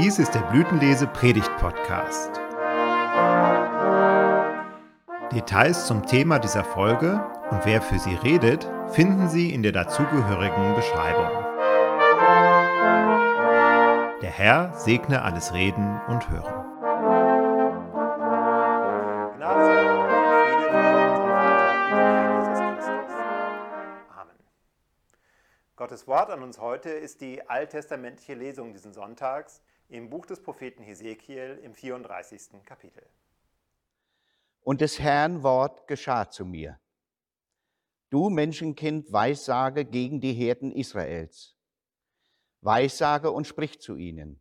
Dies ist der Blütenlese Predigt Podcast. Details zum Thema dieser Folge und wer für sie redet, finden Sie in der dazugehörigen Beschreibung. Der Herr segne alles Reden und Hören. Gottes Wort an uns heute ist die alttestamentliche Lesung diesen Sonntags im Buch des Propheten Hesekiel im 34. Kapitel. Und des Herrn Wort geschah zu mir. Du Menschenkind, weissage gegen die Herden Israels. Weissage und sprich zu ihnen.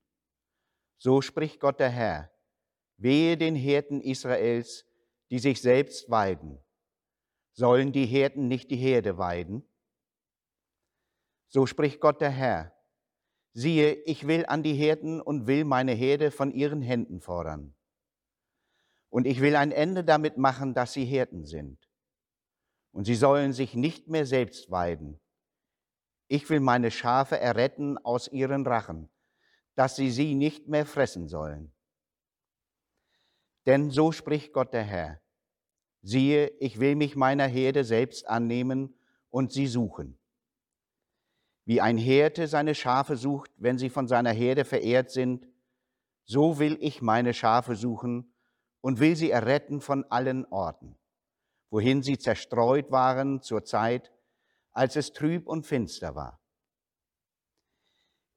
So spricht Gott der Herr. Wehe den Herden Israels, die sich selbst weiden. Sollen die Herden nicht die Herde weiden? So spricht Gott der Herr. Siehe, ich will an die Herden und will meine Herde von ihren Händen fordern. Und ich will ein Ende damit machen, dass sie Hirten sind. Und sie sollen sich nicht mehr selbst weiden. Ich will meine Schafe erretten aus ihren Rachen, dass sie sie nicht mehr fressen sollen. Denn so spricht Gott der Herr. Siehe, ich will mich meiner Herde selbst annehmen und sie suchen. Wie ein Hirte seine Schafe sucht, wenn sie von seiner Herde verehrt sind, so will ich meine Schafe suchen und will sie erretten von allen Orten, wohin sie zerstreut waren zur Zeit, als es trüb und finster war.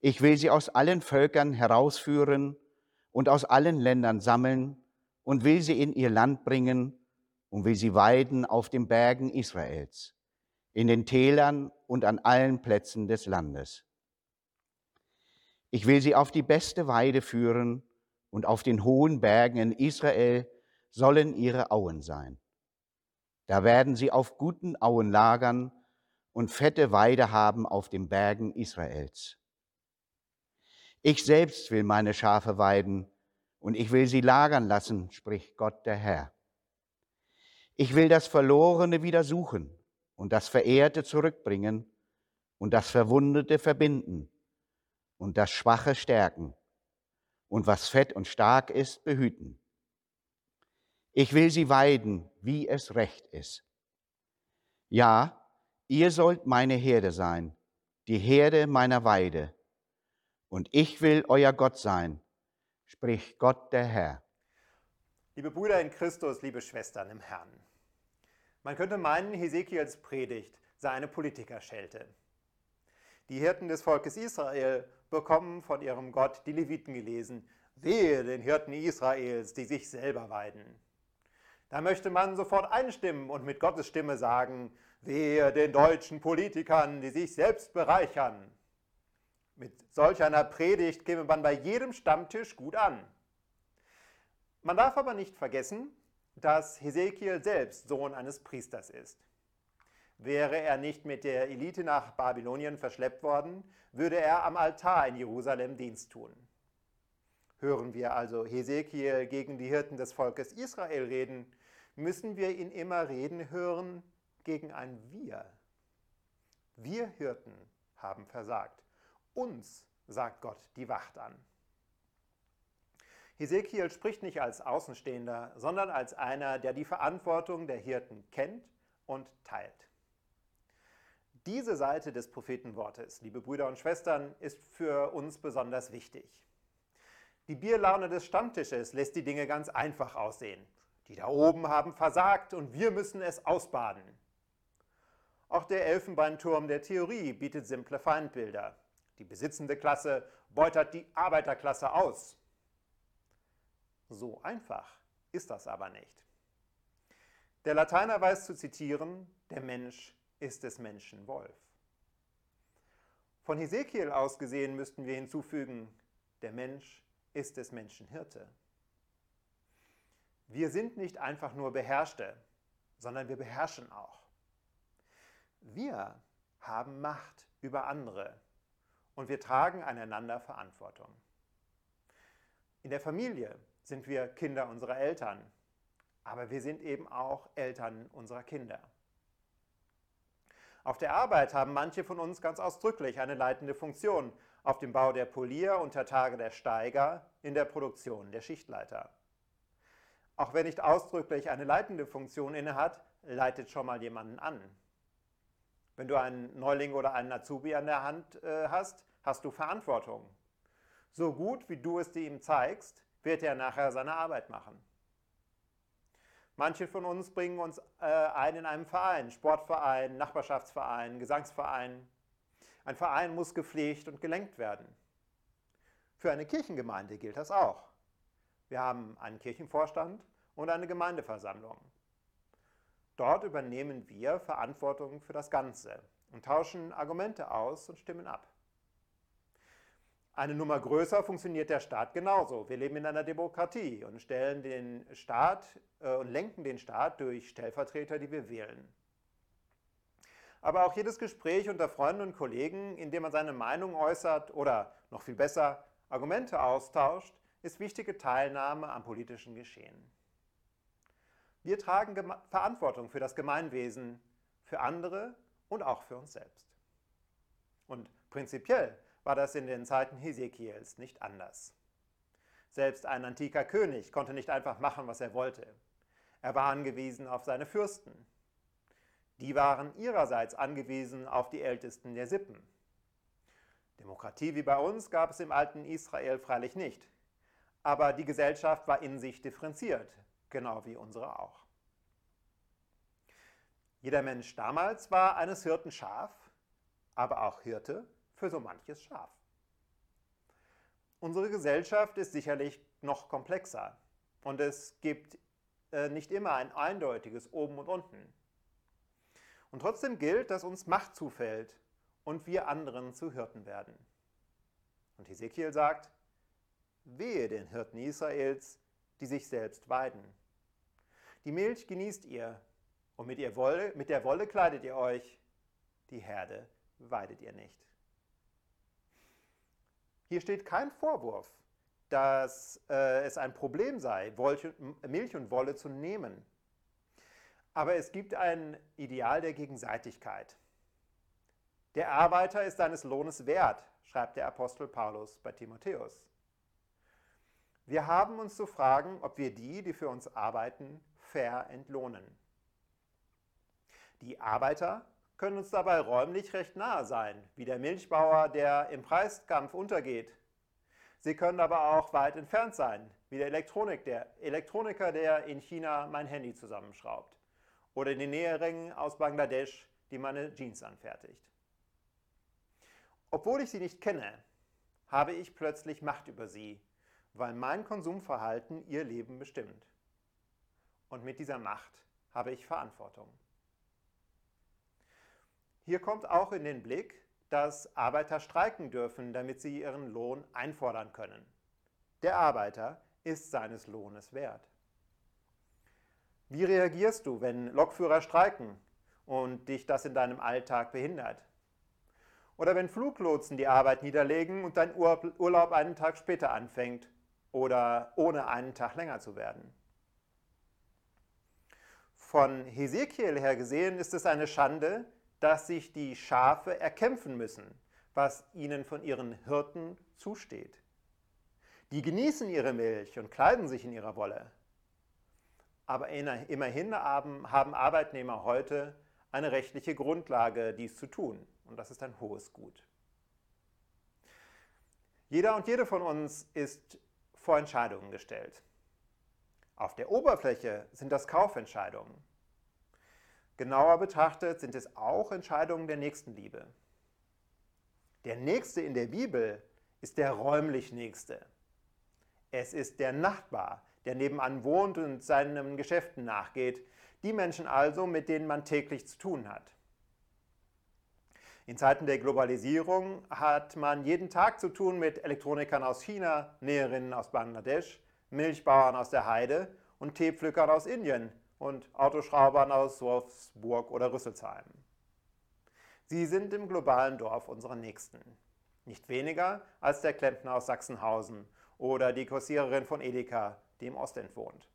Ich will sie aus allen Völkern herausführen und aus allen Ländern sammeln und will sie in ihr Land bringen und will sie weiden auf den Bergen Israels in den Tälern und an allen Plätzen des Landes. Ich will sie auf die beste Weide führen und auf den hohen Bergen in Israel sollen ihre Auen sein. Da werden sie auf guten Auen lagern und fette Weide haben auf den Bergen Israels. Ich selbst will meine Schafe weiden und ich will sie lagern lassen, spricht Gott der Herr. Ich will das Verlorene wieder suchen und das Verehrte zurückbringen und das Verwundete verbinden und das Schwache stärken und was fett und stark ist behüten. Ich will sie weiden, wie es recht ist. Ja, ihr sollt meine Herde sein, die Herde meiner Weide, und ich will euer Gott sein, spricht Gott der Herr. Liebe Brüder in Christus, liebe Schwestern im Herrn. Man könnte meinen, Hesekiels Predigt sei eine Politikerschelte. Die Hirten des Volkes Israel bekommen von ihrem Gott die Leviten gelesen. Wehe den Hirten Israels, die sich selber weiden. Da möchte man sofort einstimmen und mit Gottes Stimme sagen, wehe den deutschen Politikern, die sich selbst bereichern. Mit solch einer Predigt käme man bei jedem Stammtisch gut an. Man darf aber nicht vergessen, dass Hesekiel selbst Sohn eines Priesters ist. Wäre er nicht mit der Elite nach Babylonien verschleppt worden, würde er am Altar in Jerusalem Dienst tun. Hören wir also Hesekiel gegen die Hirten des Volkes Israel reden, müssen wir ihn immer reden hören gegen ein Wir. Wir Hirten haben versagt. Uns sagt Gott die Wacht an. Hesekiel spricht nicht als Außenstehender, sondern als einer, der die Verantwortung der Hirten kennt und teilt. Diese Seite des Prophetenwortes, liebe Brüder und Schwestern, ist für uns besonders wichtig. Die Bierlaune des Stammtisches lässt die Dinge ganz einfach aussehen. Die da oben haben versagt und wir müssen es ausbaden. Auch der Elfenbeinturm der Theorie bietet simple Feindbilder. Die besitzende Klasse beutert die Arbeiterklasse aus. So einfach ist das aber nicht. Der Lateiner weiß zu zitieren, der Mensch ist des Menschen Wolf. Von Hesekiel aus gesehen müssten wir hinzufügen, der Mensch ist des Menschen Hirte. Wir sind nicht einfach nur Beherrschte, sondern wir beherrschen auch. Wir haben Macht über andere und wir tragen einander Verantwortung. In der Familie sind wir Kinder unserer Eltern, aber wir sind eben auch Eltern unserer Kinder. Auf der Arbeit haben manche von uns ganz ausdrücklich eine leitende Funktion auf dem Bau der Polier unter Tage der Steiger, in der Produktion der Schichtleiter. Auch wer nicht ausdrücklich eine leitende Funktion innehat, leitet schon mal jemanden an. Wenn du einen Neuling oder einen Azubi an der Hand äh, hast, hast du Verantwortung. So gut wie du es ihm zeigst, wird er nachher seine Arbeit machen. Manche von uns bringen uns äh, ein in einem Verein, Sportverein, Nachbarschaftsverein, Gesangsverein. Ein Verein muss gepflegt und gelenkt werden. Für eine Kirchengemeinde gilt das auch. Wir haben einen Kirchenvorstand und eine Gemeindeversammlung. Dort übernehmen wir Verantwortung für das Ganze und tauschen Argumente aus und stimmen ab. Eine Nummer größer funktioniert der Staat genauso. Wir leben in einer Demokratie und stellen den Staat äh, und lenken den Staat durch Stellvertreter, die wir wählen. Aber auch jedes Gespräch unter Freunden und Kollegen, in dem man seine Meinung äußert oder noch viel besser Argumente austauscht, ist wichtige Teilnahme am politischen Geschehen. Wir tragen Geme Verantwortung für das Gemeinwesen, für andere und auch für uns selbst. Und prinzipiell war das in den Zeiten Hesekiels nicht anders. Selbst ein antiker König konnte nicht einfach machen, was er wollte. Er war angewiesen auf seine Fürsten. Die waren ihrerseits angewiesen auf die Ältesten der Sippen. Demokratie wie bei uns gab es im alten Israel freilich nicht. Aber die Gesellschaft war in sich differenziert, genau wie unsere auch. Jeder Mensch damals war eines Hirten Schaf, aber auch Hirte für so manches Schaf. Unsere Gesellschaft ist sicherlich noch komplexer und es gibt äh, nicht immer ein eindeutiges Oben und Unten. Und trotzdem gilt, dass uns Macht zufällt und wir anderen zu Hirten werden. Und Ezekiel sagt, wehe den Hirten Israels, die sich selbst weiden. Die Milch genießt ihr und mit, ihr Wolle, mit der Wolle kleidet ihr euch, die Herde weidet ihr nicht. Hier steht kein Vorwurf, dass äh, es ein Problem sei, Milch und Wolle zu nehmen. Aber es gibt ein Ideal der Gegenseitigkeit. Der Arbeiter ist seines Lohnes wert, schreibt der Apostel Paulus bei Timotheus. Wir haben uns zu fragen, ob wir die, die für uns arbeiten, fair entlohnen. Die Arbeiter können uns dabei räumlich recht nahe sein, wie der Milchbauer, der im Preiskampf untergeht. Sie können aber auch weit entfernt sein, wie der, Elektronik, der Elektroniker, der in China mein Handy zusammenschraubt. Oder die Näheringen aus Bangladesch, die meine Jeans anfertigt. Obwohl ich sie nicht kenne, habe ich plötzlich Macht über sie, weil mein Konsumverhalten ihr Leben bestimmt. Und mit dieser Macht habe ich Verantwortung. Hier kommt auch in den Blick, dass Arbeiter streiken dürfen, damit sie ihren Lohn einfordern können. Der Arbeiter ist seines Lohnes wert. Wie reagierst du, wenn Lokführer streiken und dich das in deinem Alltag behindert? Oder wenn Fluglotsen die Arbeit niederlegen und dein Urlaub einen Tag später anfängt oder ohne einen Tag länger zu werden? Von Hesekiel her gesehen ist es eine Schande, dass sich die Schafe erkämpfen müssen, was ihnen von ihren Hirten zusteht. Die genießen ihre Milch und kleiden sich in ihrer Wolle. Aber immerhin haben Arbeitnehmer heute eine rechtliche Grundlage, dies zu tun. Und das ist ein hohes Gut. Jeder und jede von uns ist vor Entscheidungen gestellt. Auf der Oberfläche sind das Kaufentscheidungen. Genauer betrachtet sind es auch Entscheidungen der Nächstenliebe. Der Nächste in der Bibel ist der räumlich Nächste. Es ist der Nachbar, der nebenan wohnt und seinen Geschäften nachgeht, die Menschen also, mit denen man täglich zu tun hat. In Zeiten der Globalisierung hat man jeden Tag zu tun mit Elektronikern aus China, Näherinnen aus Bangladesch, Milchbauern aus der Heide und Teepflückern aus Indien, und Autoschraubern aus Wolfsburg oder Rüsselsheim. Sie sind im globalen Dorf unserer Nächsten. Nicht weniger als der Klempner aus Sachsenhausen oder die Kursiererin von Edeka, die im Ostend wohnt.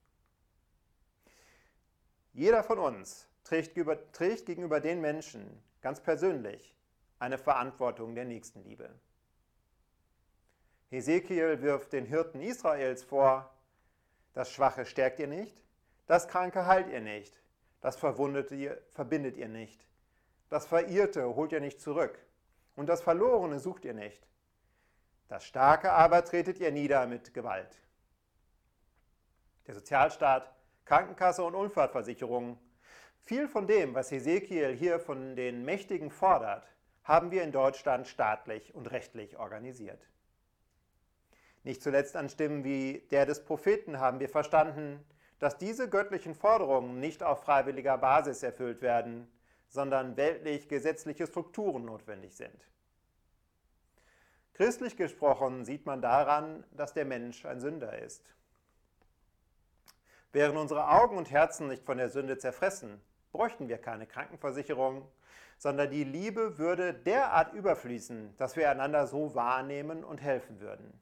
Jeder von uns trägt, trägt gegenüber den Menschen ganz persönlich, eine Verantwortung der Nächstenliebe. Hesekiel wirft den Hirten Israels vor, das Schwache stärkt ihr nicht, das Kranke heilt ihr nicht, das Verwundete verbindet ihr nicht, das Verirrte holt ihr nicht zurück und das Verlorene sucht ihr nicht. Das Starke aber tretet ihr nieder mit Gewalt. Der Sozialstaat, Krankenkasse und Unfallversicherung, viel von dem, was Hesekiel hier von den Mächtigen fordert, haben wir in Deutschland staatlich und rechtlich organisiert. Nicht zuletzt an Stimmen wie der des Propheten haben wir verstanden, dass diese göttlichen Forderungen nicht auf freiwilliger Basis erfüllt werden, sondern weltlich gesetzliche Strukturen notwendig sind. Christlich gesprochen sieht man daran, dass der Mensch ein Sünder ist. Wären unsere Augen und Herzen nicht von der Sünde zerfressen, bräuchten wir keine Krankenversicherung, sondern die Liebe würde derart überfließen, dass wir einander so wahrnehmen und helfen würden.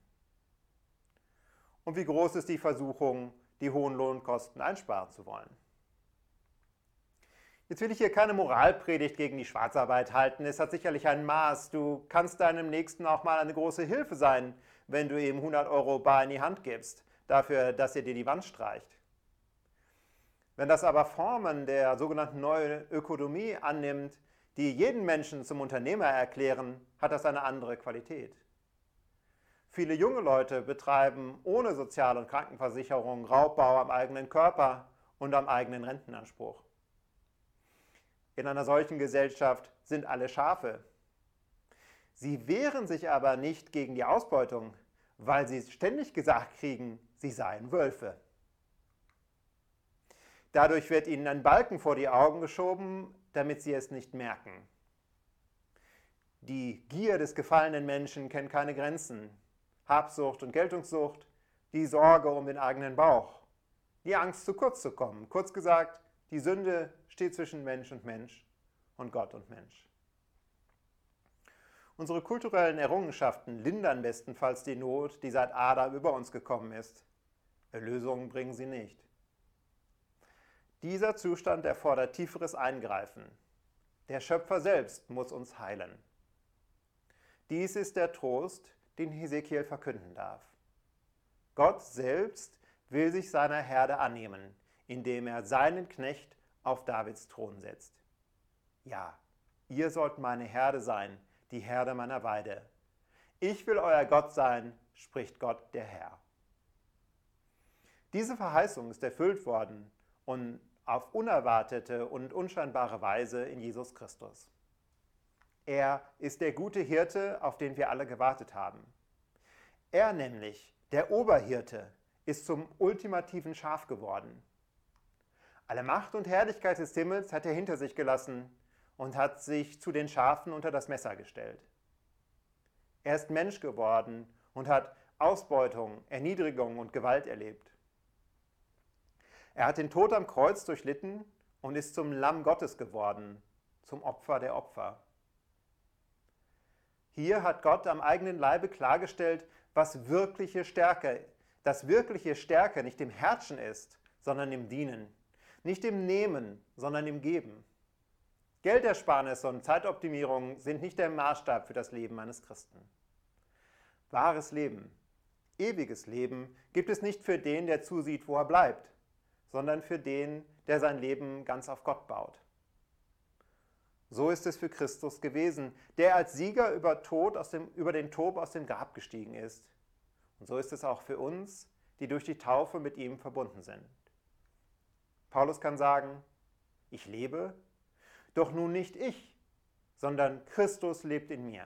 Und wie groß ist die Versuchung, die hohen Lohnkosten einsparen zu wollen? Jetzt will ich hier keine Moralpredigt gegen die Schwarzarbeit halten. Es hat sicherlich ein Maß. Du kannst deinem Nächsten auch mal eine große Hilfe sein, wenn du ihm 100 Euro bar in die Hand gibst, dafür, dass er dir die Wand streicht. Wenn das aber Formen der sogenannten neuen Ökonomie annimmt, die jeden Menschen zum Unternehmer erklären, hat das eine andere Qualität. Viele junge Leute betreiben ohne Sozial- und Krankenversicherung Raubbau am eigenen Körper und am eigenen Rentenanspruch. In einer solchen Gesellschaft sind alle Schafe. Sie wehren sich aber nicht gegen die Ausbeutung, weil sie ständig gesagt kriegen, sie seien Wölfe. Dadurch wird ihnen ein Balken vor die Augen geschoben, damit sie es nicht merken. Die Gier des gefallenen Menschen kennt keine Grenzen. Habsucht und Geltungssucht, die Sorge um den eigenen Bauch, die Angst zu kurz zu kommen. Kurz gesagt, die Sünde steht zwischen Mensch und Mensch und Gott und Mensch. Unsere kulturellen Errungenschaften lindern bestenfalls die Not, die seit Adam über uns gekommen ist. Erlösungen bringen sie nicht. Dieser Zustand erfordert tieferes Eingreifen. Der Schöpfer selbst muss uns heilen. Dies ist der Trost, den Hesekiel verkünden darf. Gott selbst will sich seiner Herde annehmen, indem er seinen Knecht auf Davids Thron setzt. Ja, ihr sollt meine Herde sein, die Herde meiner Weide. Ich will euer Gott sein, spricht Gott der Herr. Diese Verheißung ist erfüllt worden und auf unerwartete und unscheinbare Weise in Jesus Christus. Er ist der gute Hirte, auf den wir alle gewartet haben. Er nämlich, der Oberhirte, ist zum ultimativen Schaf geworden. Alle Macht und Herrlichkeit des Himmels hat er hinter sich gelassen und hat sich zu den Schafen unter das Messer gestellt. Er ist Mensch geworden und hat Ausbeutung, Erniedrigung und Gewalt erlebt. Er hat den Tod am Kreuz durchlitten und ist zum Lamm Gottes geworden, zum Opfer der Opfer. Hier hat Gott am eigenen Leibe klargestellt, was wirkliche Stärke, dass wirkliche Stärke nicht im Herrschen ist, sondern im Dienen, nicht im Nehmen, sondern im Geben. Geldersparnis und Zeitoptimierung sind nicht der Maßstab für das Leben eines Christen. Wahres Leben, ewiges Leben gibt es nicht für den, der zusieht, wo er bleibt, sondern für den, der sein Leben ganz auf Gott baut. So ist es für Christus gewesen, der als Sieger über, Tod aus dem, über den Tod aus dem Grab gestiegen ist. Und so ist es auch für uns, die durch die Taufe mit ihm verbunden sind. Paulus kann sagen, ich lebe, doch nun nicht ich, sondern Christus lebt in mir.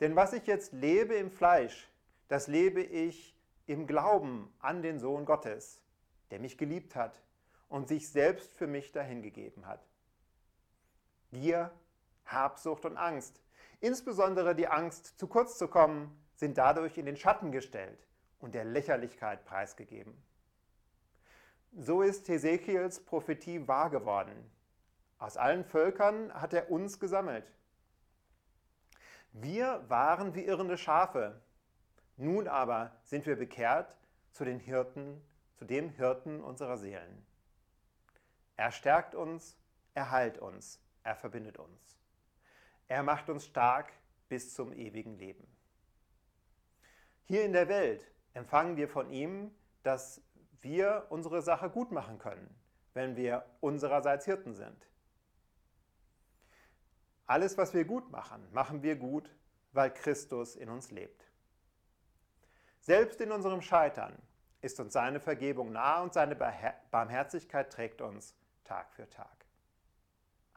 Denn was ich jetzt lebe im Fleisch, das lebe ich im Glauben an den Sohn Gottes, der mich geliebt hat und sich selbst für mich dahingegeben hat. Gier, Habsucht und Angst, insbesondere die Angst, zu kurz zu kommen, sind dadurch in den Schatten gestellt und der Lächerlichkeit preisgegeben. So ist Hesekiels Prophetie wahr geworden. Aus allen Völkern hat er uns gesammelt. Wir waren wie irrende Schafe. Nun aber sind wir bekehrt zu den Hirten, zu dem Hirten unserer Seelen. Er stärkt uns, er heilt uns er verbindet uns. Er macht uns stark bis zum ewigen Leben. Hier in der Welt empfangen wir von ihm, dass wir unsere Sache gut machen können, wenn wir unsererseits Hirten sind. Alles, was wir gut machen, machen wir gut, weil Christus in uns lebt. Selbst in unserem Scheitern ist uns seine Vergebung nahe und seine Barmherzigkeit trägt uns Tag für Tag.